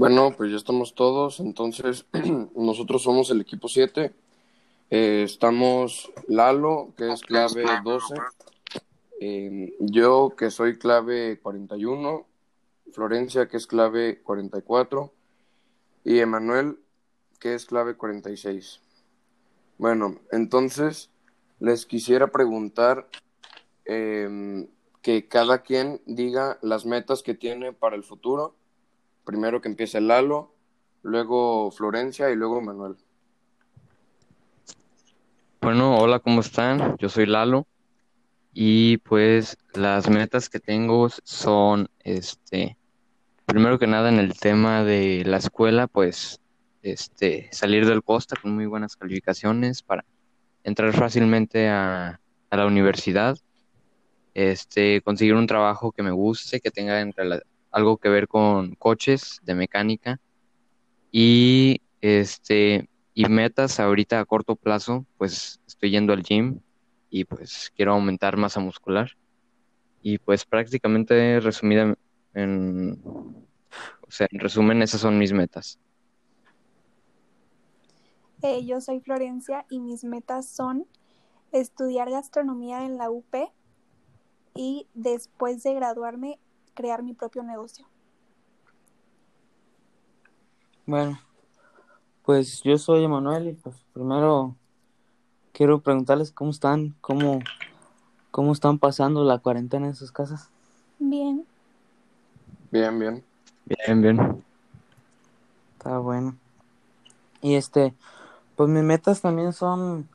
Bueno, pues ya estamos todos, entonces nosotros somos el equipo 7. Eh, estamos Lalo, que es clave 12, eh, yo, que soy clave 41, Florencia, que es clave 44, y Emanuel, que es clave 46. Bueno, entonces les quisiera preguntar eh, que cada quien diga las metas que tiene para el futuro. Primero que empiece Lalo, luego Florencia y luego Manuel. Bueno, hola, ¿cómo están? Yo soy Lalo y pues las metas que tengo son, este, primero que nada en el tema de la escuela, pues, este, salir del Costa con muy buenas calificaciones para entrar fácilmente a, a la universidad este, conseguir un trabajo que me guste, que tenga algo que ver con coches de mecánica y este y metas ahorita a corto plazo, pues estoy yendo al gym y pues quiero aumentar masa muscular y pues prácticamente resumida en o sea, en resumen esas son mis metas. Eh, yo soy Florencia y mis metas son estudiar gastronomía en la UP y después de graduarme crear mi propio negocio. Bueno, pues yo soy Emanuel y pues primero quiero preguntarles cómo están, cómo, cómo están pasando la cuarentena en sus casas. Bien. Bien, bien. Bien, bien. Está bueno. Y este, pues mis metas también son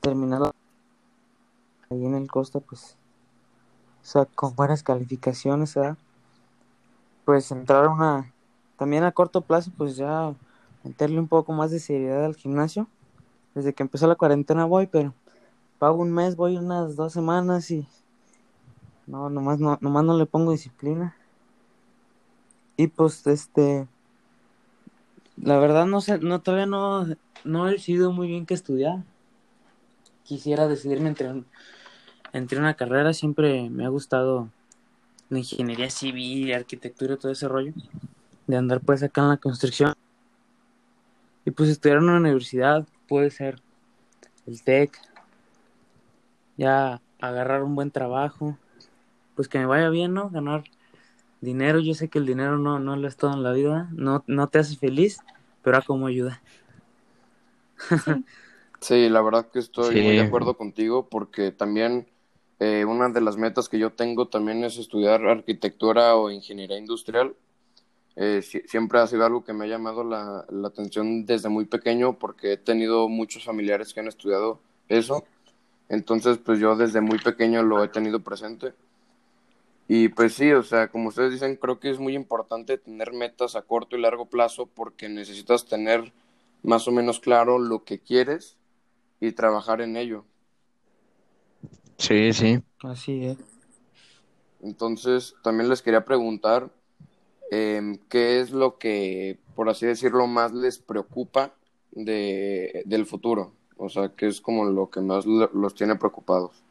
terminar ahí en el Costa, pues o sea, con buenas calificaciones, ¿verdad? Pues entrar una, también a corto plazo, pues ya meterle un poco más de seriedad al gimnasio. Desde que empezó la cuarentena voy, pero pago un mes, voy unas dos semanas y no, nomás no, nomás no le pongo disciplina. Y pues este, la verdad no sé, no todavía no, no he decidido muy bien qué estudiar. Quisiera decidirme entre entre una carrera siempre me ha gustado la ingeniería civil, arquitectura, todo ese rollo, de andar pues acá en la construcción. Y pues estudiar en una universidad puede ser el TEC, ya agarrar un buen trabajo, pues que me vaya bien, ¿no? Ganar dinero, yo sé que el dinero no, no lo es todo en la vida, no, no te hace feliz, pero a como ayuda. Sí, la verdad que estoy muy de acuerdo contigo porque también eh, una de las metas que yo tengo también es estudiar arquitectura o ingeniería industrial. Eh, siempre ha sido algo que me ha llamado la, la, atención desde muy pequeño porque he tenido muchos familiares que han estudiado eso. Entonces, pues yo desde muy pequeño lo he tenido presente. Y pues sí, o sea, como ustedes dicen, creo que es muy importante tener metas a corto y largo plazo porque necesitas tener más o menos claro lo que quieres y trabajar en ello. Sí, sí. Así es. Entonces, también les quería preguntar em, qué es lo que, por así decirlo, más les preocupa de, del futuro. O sea, qué es como lo que más los tiene preocupados.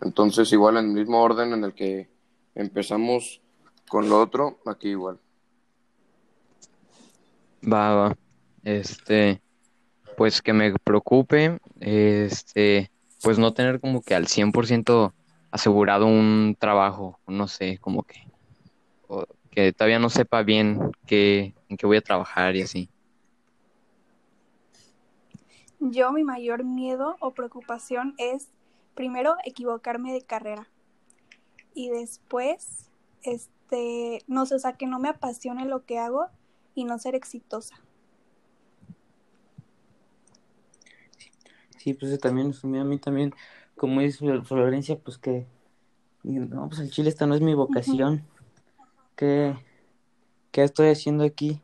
Entonces, igual en el mismo orden en el que empezamos con lo otro, aquí igual. Va, va. Este, pues que me preocupe, este, pues no tener como que al 100% asegurado un trabajo, no sé, como que, que todavía no sepa bien qué, en qué voy a trabajar y así. Yo mi mayor miedo o preocupación es primero equivocarme de carrera y después, este, no sé, o sea, que no me apasione lo que hago y no ser exitosa. Sí, pues también a mí también, como dice Florencia, pues que, no, pues el chile esta no es mi vocación, ¿Qué, estoy haciendo aquí?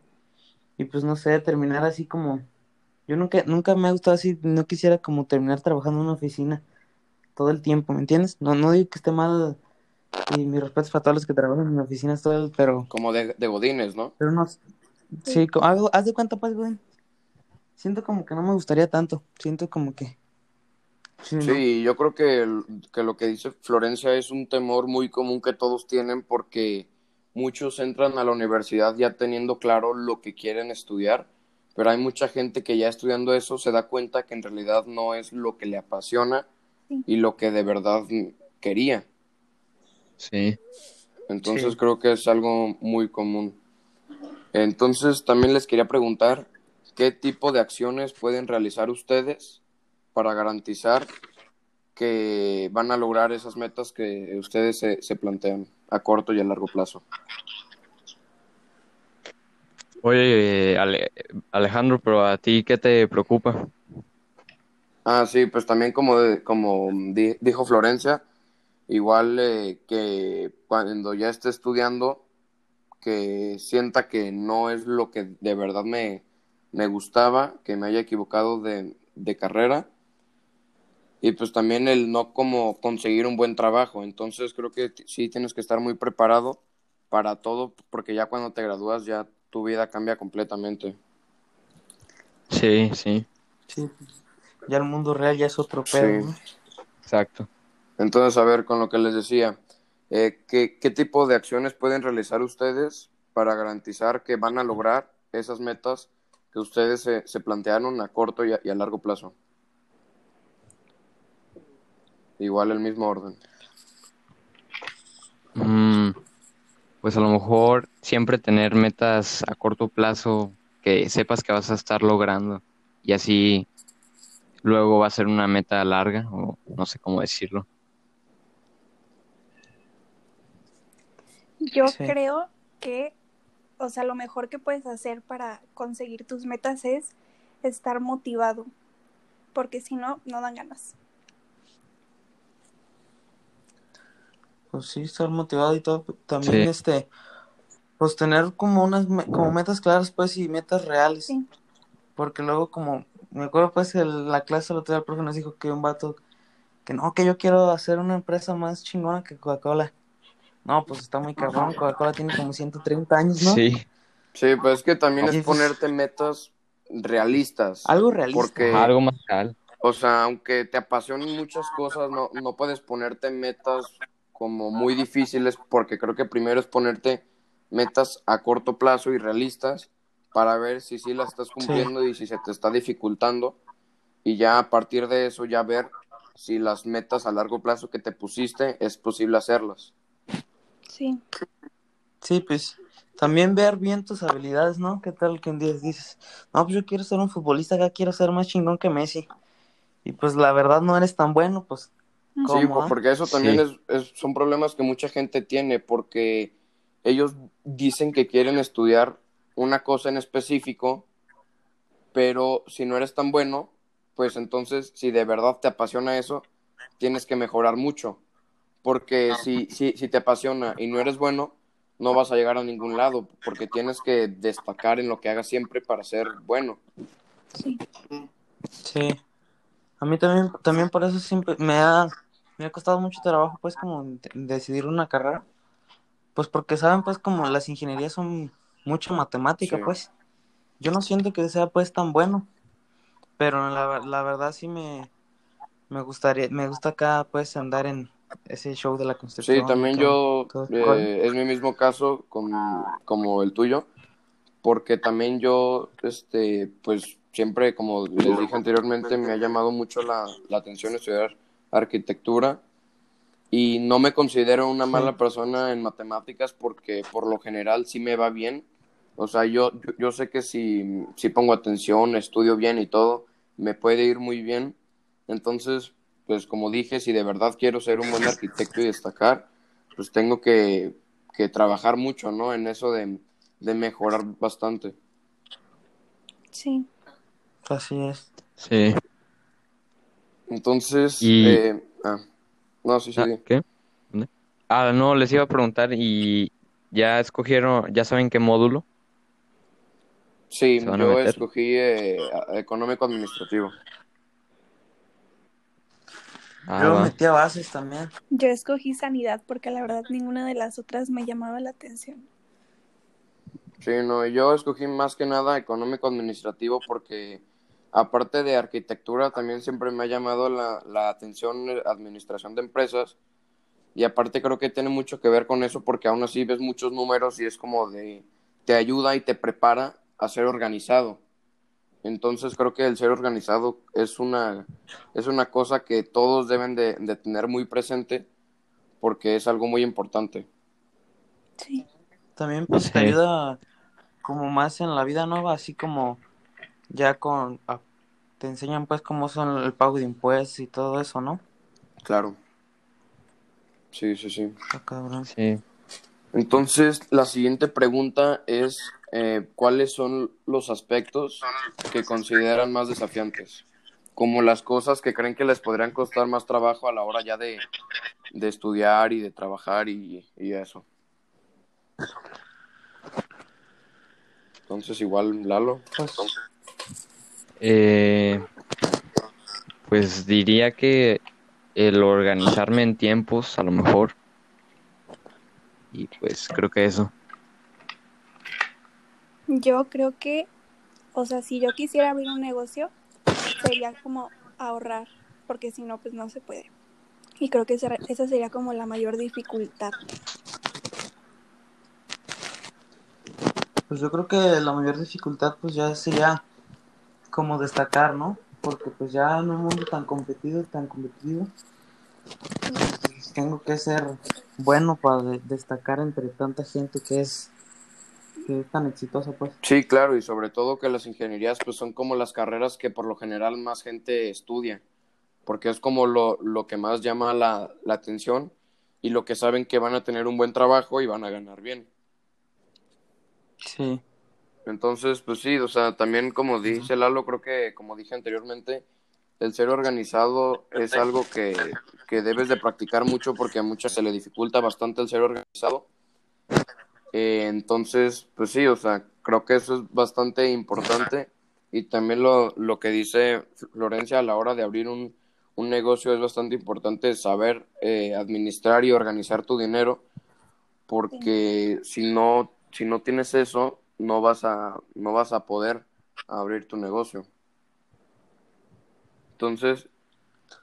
Y pues no sé, terminar así como, yo nunca, nunca me ha gustado así, no quisiera como terminar trabajando en una oficina todo el tiempo, ¿me entiendes? No, no digo que esté mal, y mi respeto para todos los que trabajan en oficinas, todo, pero... Como de, de godines, ¿no? Pero no, sí, haz de cuánto pues, Godín siento como que no me gustaría tanto. Siento como que. Sí, yo creo que, que, lo que dice Florencia es un temor muy común que todos tienen porque muchos entran a la universidad ya teniendo claro lo que quieren estudiar, pero hay mucha gente que ya estudiando eso se da cuenta que en realidad no es lo que le apasiona Sí. y lo que de verdad quería. Sí. Entonces Sí. creo que es algo muy común. Entonces también les quería preguntar qué tipo de acciones pueden realizar ustedes para garantizar que van a lograr esas metas que ustedes se, se plantean a corto y a largo plazo. Oye, eh, Ale- Alejandro, pero a ti, ¿qué te preocupa? Ah, sí, pues también como, de- como di- dijo Florencia, igual eh, que cuando ya esté estudiando, que sienta que no es lo que de verdad me, me gustaba, que me haya equivocado de, de carrera, y pues también el no como conseguir un buen trabajo. Entonces creo que sí tienes que estar muy preparado para todo, porque ya cuando te gradúas ya tu vida cambia completamente. Sí, sí, Sí. Ya el mundo real ya es otro pedo, Sí. ¿no? exacto. Entonces, a ver, con lo que les decía, eh, ¿qué, qué tipo de acciones pueden realizar ustedes para garantizar que van a lograr esas metas que ustedes se, se plantearon a corto y a, y a largo plazo? Igual el mismo orden. Mm, pues a lo mejor siempre tener metas a corto plazo que sepas que vas a estar logrando y así luego va a ser una meta larga o no sé cómo decirlo. Yo Sí. creo que, o sea, lo mejor que puedes hacer para conseguir tus metas es estar motivado, porque si no, no dan ganas. Pues sí, estar motivado y todo. También, Sí. este, pues tener como unas, como metas claras, pues, y metas reales. Sí. Porque luego, como, me acuerdo, pues, en la clase el otro día el profe nos dijo que un vato, que no, que yo quiero hacer una empresa más chingona que Coca-Cola. No, pues está muy cabrón. Coca-Cola tiene como 130 años, ¿no? Sí, Sí, pues es que también Oye, es pues- ponerte metas realistas. Algo realista. Porque, algo más real. o sea, aunque te apasionen muchas cosas, no, no puedes ponerte metas como muy difíciles, porque creo que primero es ponerte metas a corto plazo y realistas para ver si sí las estás cumpliendo y si se te está dificultando. Y ya a partir de eso, ya ver si las metas a largo plazo que te pusiste es posible hacerlas. Sí. Sí, pues también ver bien tus habilidades, ¿no? ¿Qué tal que un día dices, no, pues yo quiero ser un futbolista, acá quiero ser más chingón que Messi? Y pues la verdad no eres tan bueno, pues Ujú. Sí, ¿Cómo, ah? porque eso también Sí. es, es- son problemas que mucha gente tiene, porque ellos dicen que quieren estudiar una cosa en específico, pero si no eres tan bueno, pues entonces si de verdad te apasiona eso, tienes que mejorar mucho, porque si, si, si te apasiona y no eres bueno, no vas a llegar a ningún lado, porque tienes que destacar en lo que hagas siempre para ser bueno. Sí. sí. A mí también, también por eso siempre me ha, me ha costado mucho trabajo, pues, como de- decidir una carrera. Pues porque saben, pues, como las ingenierías son mucha matemática, Sí. pues. Yo no siento que sea, pues, tan bueno. Pero la, la verdad sí me, me gustaría, me gusta acá, pues, andar en ese show de la construcción. Sí, también yo, todo rollo. eh, es mi mismo caso con- como el tuyo, porque también yo, este, pues siempre, como les dije anteriormente, me ha llamado mucho la, la atención estudiar arquitectura y no me considero una mala persona en matemáticas porque por lo general sí me va bien. O sea, yo, yo, yo sé que si, si pongo atención, estudio bien y todo, me puede ir muy bien. Entonces, pues como dije, si de verdad quiero ser un buen arquitecto y destacar, pues tengo que, que trabajar mucho, ¿no? En eso de, de mejorar bastante. Sí. Así es. Sí. Entonces, Y- eh, ah, no, sí, sí, Ah. ¿qué? ¿Dónde? Ah, no, les iba a preguntar y ya escogieron, ya saben qué módulo. Sí, ¿Se van a yo escogí eh, económico administrativo. Ah, Yo metí a bases también. Yo escogí sanidad porque la verdad ninguna de las otras me llamaba la atención. Sí, no, yo escogí más que nada económico administrativo porque aparte de arquitectura también siempre me ha llamado la, la atención administración de empresas Y aparte creo que tiene mucho que ver con eso porque aún así ves muchos números y es como de, te ayuda y te prepara a ser organizado. Entonces creo que el ser organizado es una, es una cosa que todos deben de, de tener muy presente porque es algo muy importante. Sí. También pues te ayuda como más en la vida nueva, así como ya con a- te enseñan pues cómo son el pago de impuestos y todo eso, ¿no? Claro. Sí, sí, sí. Cabrón. Sí. Entonces, la siguiente pregunta es, eh, ¿cuáles son los aspectos que consideran más desafiantes? Como las cosas que creen que les podrían costar más trabajo a la hora ya de, de estudiar y de trabajar y, y eso. Entonces, igual, Lalo. Pues, Eh, pues diría que el organizarme en tiempos, a lo mejor. Y pues creo que eso. Yo creo que, o sea, si yo quisiera abrir un negocio, sería como ahorrar, porque si no, pues no se puede. Y creo que esa, sería como la mayor dificultad. pues yo creo que la mayor dificultad pues ya sería como destacar, ¿no? Porque pues ya en un mundo tan competido, tan competido, pues, tengo que ser bueno para de- destacar entre tanta gente que es que es tan exitosa, pues. Sí, claro, y sobre todo que las ingenierías pues son como las carreras que por lo general más gente estudia, porque es como lo, lo que más llama la, la atención y lo que saben que van a tener un buen trabajo y van a ganar bien. Sí. Entonces, pues sí, o sea, también como dice Lalo, creo que como dije anteriormente, el ser organizado es algo que, que debes de practicar mucho porque a muchas se le dificulta bastante el ser organizado. Eh, entonces, pues sí, o sea, creo que eso es bastante importante. Y también lo, lo que dice Florencia a la hora de abrir un, un negocio es bastante importante saber eh, administrar y organizar tu dinero porque si no, si no tienes eso, no vas a, no vas a poder abrir tu negocio. Entonces,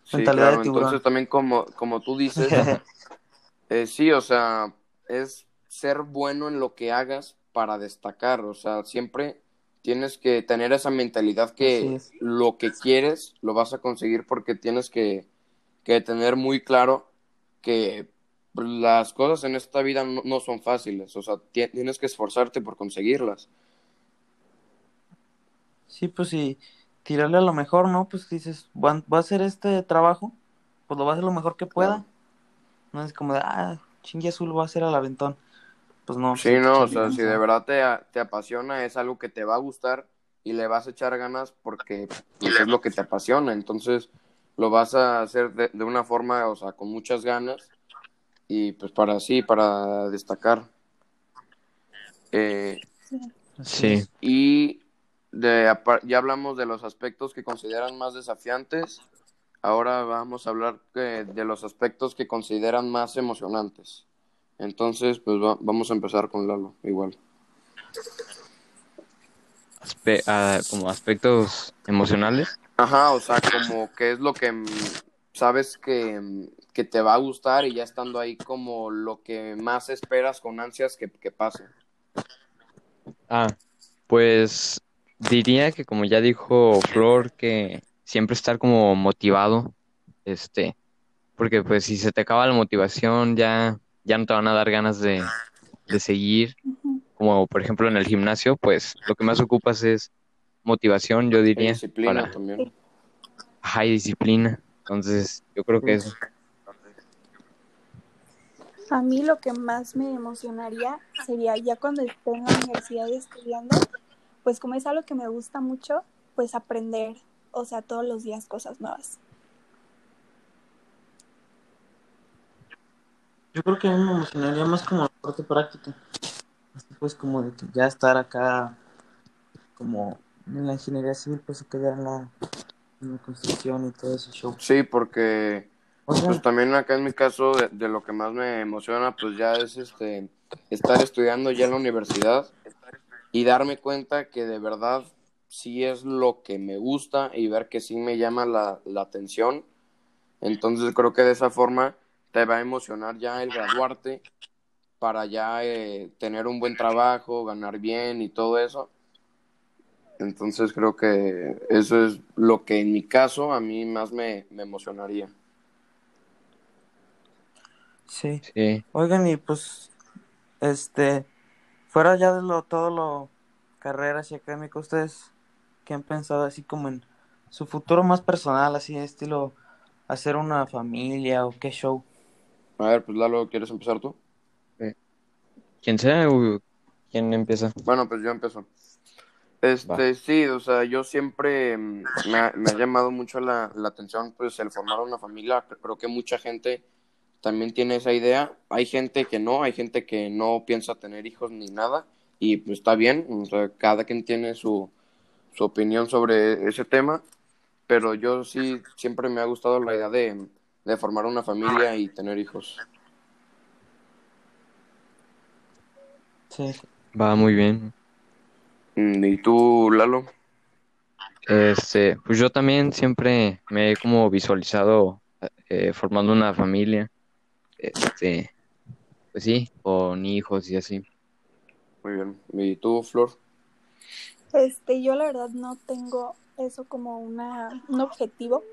sí, claro, entonces también como, como tú dices, eh, sí, o sea, es ser bueno en lo que hagas para destacar, o sea, siempre tienes que tener esa mentalidad que lo que quieres lo vas a conseguir porque tienes que, que tener muy claro que las cosas en esta vida no, no son fáciles, o sea, ti- tienes que esforzarte por conseguirlas. Sí, pues sí, tirarle a lo mejor, ¿no? Pues dices, "Voy a- hacer este trabajo, pues lo voy a hacer lo mejor que pueda. No es como de, ah, chingue azul, voy a hacer al aventón. Pues no. Sí, no, o sea, si de verdad te, te apasiona, es algo que te va a gustar y le vas a echar ganas porque pues, es lo que te apasiona, entonces lo vas a hacer de, de una forma, o sea, con muchas ganas y pues para así, para destacar. Eh, Sí. y de, ya hablamos de los aspectos que consideran más desafiantes, ahora vamos a hablar que- de los aspectos que consideran más emocionantes. Entonces, pues va- vamos a empezar con Lalo, igual. Aspe- ah, como aspectos emocionales. Ajá, o sea, como que es lo que sabes que, que te va a gustar y ya estando ahí como lo que más esperas con ansias que, que pase. Ah, pues diría que como ya dijo Flor, que siempre estar como motivado, este, porque pues si se te acaba la motivación ya, ya no te van a dar ganas de, de seguir, como por ejemplo en el gimnasio, pues lo que más ocupas es motivación, yo Y diría, disciplina para también. ajá, y disciplina. Entonces, yo creo que eso. A mí lo que más me emocionaría sería ya cuando esté en la universidad estudiando, pues como es algo que me gusta mucho, pues aprender, o sea, todos los días cosas nuevas. Yo creo que a mí me emocionaría más como la parte práctica. Así pues como de que ya estar acá como en la ingeniería civil, pues acá ya en la, en la construcción y todo ese show. Sí, porque O sea, pues también acá en mi caso de, de lo que más me emociona pues ya es este estar estudiando ya en la universidad y darme cuenta que de verdad sí es lo que me gusta y ver que sí me llama la, la atención. Entonces creo que de esa forma te va a emocionar ya el graduarte para ya eh, tener un buen trabajo, ganar bien y todo eso. Entonces creo que eso es lo que en mi caso a mí más me, me emocionaría. Sí. Sí. Oigan, y pues, este, fuera ya de lo, todo lo carreras y académico, ¿ustedes qué han pensado así como en su futuro más personal, así estilo hacer una familia o qué show? A ver, pues Lalo, ¿quieres empezar tú? ¿Quién sea? o ¿Quién empieza? Bueno, pues yo empiezo. Este, Va. sí, o sea, yo siempre mm, me ha, me ha llamado mucho la, la atención, pues, el formar una familia. Creo que mucha gente también tiene esa idea. Hay gente que no, hay gente que no piensa tener hijos ni nada, y pues está bien, o sea, cada quien tiene su, su opinión sobre ese tema, pero yo sí siempre me ha gustado la idea de, de formar una familia y tener hijos. Sí. Va muy bien. Mm, ¿Y tú, Lalo? Este, pues yo también siempre me he como visualizado eh, formando una familia. Este, pues sí, con hijos y así. Muy bien. ¿Y tú, Flor? Este, yo la verdad no tengo eso como una, un objetivo.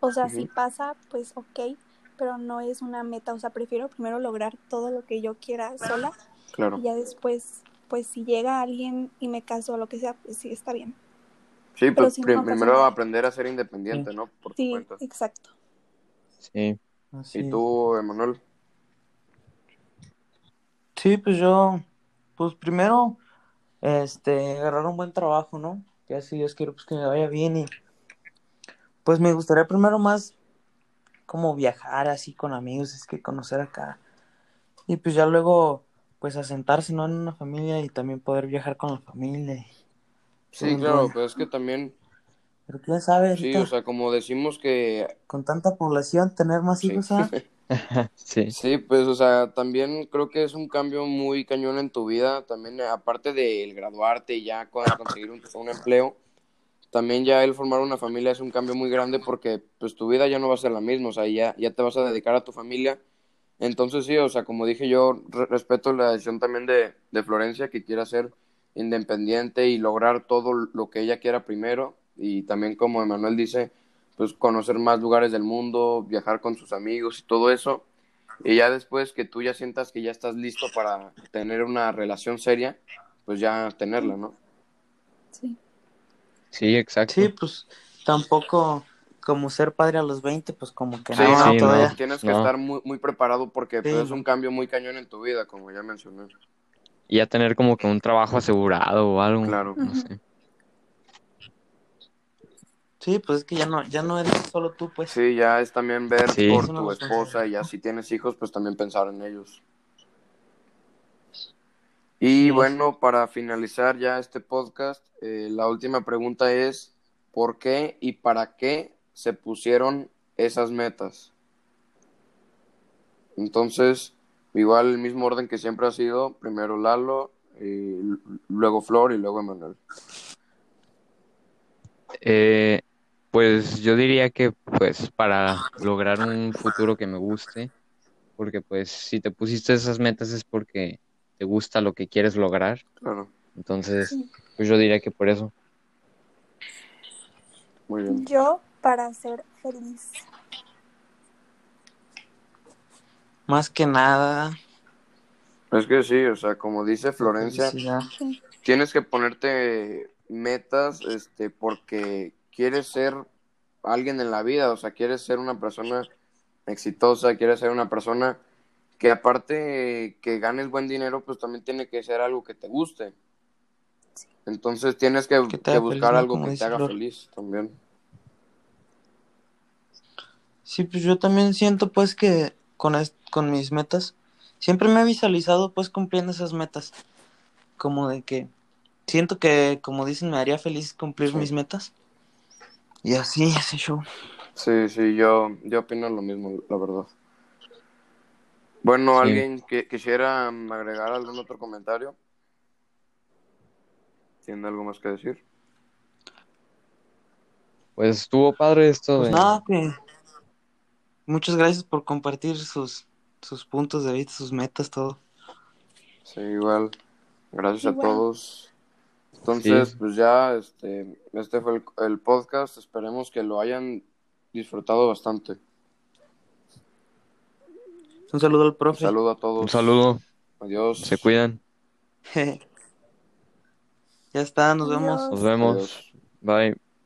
O sea, si pasa, pues ok, pero no es una meta. O sea, prefiero primero lograr todo lo que yo quiera sola Claro. y ya después, pues si llega alguien y me caso o lo que sea, pues sí, está bien. Sí, Pero pues si no, prim- no pasa primero aprender a ser independiente, ¿no? Por Sí, cuenta. exacto. Sí. Así ¿Y tú, Emanuel? Sí, pues yo, pues primero, este, agarrar un buen trabajo, ¿no? Ya si Dios quiere, pues que me vaya bien y pues me gustaría primero más como viajar así con amigos, es que conocer acá. Y pues ya luego, pues asentarse, ¿no? En una familia y también poder viajar con la familia. y Sí, claro, pero es que también, Pero ya sabes, sí, ahorita, o sea, como decimos que, con tanta población, tener más sí, hijos, ¿ah? Sí. sí, pues, o sea, también creo que es un cambio muy cañón en tu vida, también aparte del graduarte y ya con- conseguir un, un empleo, también ya el formar una familia es un cambio muy grande porque, pues, tu vida ya no va a ser la misma, o sea, ya, ya te vas a dedicar a tu familia, entonces sí, o sea, como dije yo, re- respeto la decisión también de, de Florencia, que quiera ser independiente y lograr todo lo que ella quiera primero, y también como Emanuel dice, pues conocer más lugares del mundo, viajar con sus amigos y todo eso, y ya después que tú ya sientas que ya estás listo para tener una relación seria, pues ya tenerla, ¿no? Sí. Sí, exacto. Sí, pues tampoco como ser padre a los 20, pues como que Sí, no, no, sí, todavía. no. tienes que no. estar muy, muy preparado porque pues, Sí, es un cambio muy cañón en tu vida, como ya mencioné. Y ya tener como que un trabajo asegurado o algo, Claro. no sé. Sí, pues es que ya no, ya no eres solo tú, pues. Sí, ya es también ver Sí. por tu esposa y ya si tienes hijos, pues también pensar en ellos. Y bueno, para finalizar ya este podcast, eh, la última pregunta es, ¿por qué y para qué se pusieron esas metas? Entonces, igual el mismo orden que siempre ha sido, primero Lalo, y l- luego Flor y luego Emanuel. Eh, pues yo diría que pues para lograr un futuro que me guste, porque pues si te pusiste esas metas es porque te gusta lo que quieres lograr, Claro, entonces Sí. pues yo diría que por eso. muy bien. Yo para ser feliz. Más que nada, Es que sí, o sea, como dice Florencia. Sí. tienes que ponerte metas, este, porque quieres ser alguien en la vida, o sea, quieres ser una persona exitosa, quieres ser una persona que aparte que ganes buen dinero, pues también tiene que ser algo que te guste. Entonces tienes que, buscar algo que te haga Flor. feliz también. Sí, pues yo también siento pues que con, es- con mis metas, siempre me he visualizado pues cumpliendo esas metas. Como de que siento que, como dicen, me haría feliz cumplir Sí. mis metas. Y así, ese show. Sí, sí, yo, yo opino lo mismo, la verdad. Bueno, Sí. ¿alguien que quisiera mm, agregar algún otro comentario? ¿Tiene algo más que decir? Pues estuvo padre esto Pues de, nada, que muchas gracias por compartir sus, sus puntos de vista, sus metas, todo. Sí, igual. Gracias Igual. a todos. Entonces, Sí. pues ya, este, este fue el, el podcast. Esperemos que lo hayan disfrutado bastante. Un saludo al Un profe. saludo a todos. Un saludo, Adiós. se cuidan, ya está, nos Adiós. vemos. nos vemos, Adiós. bye.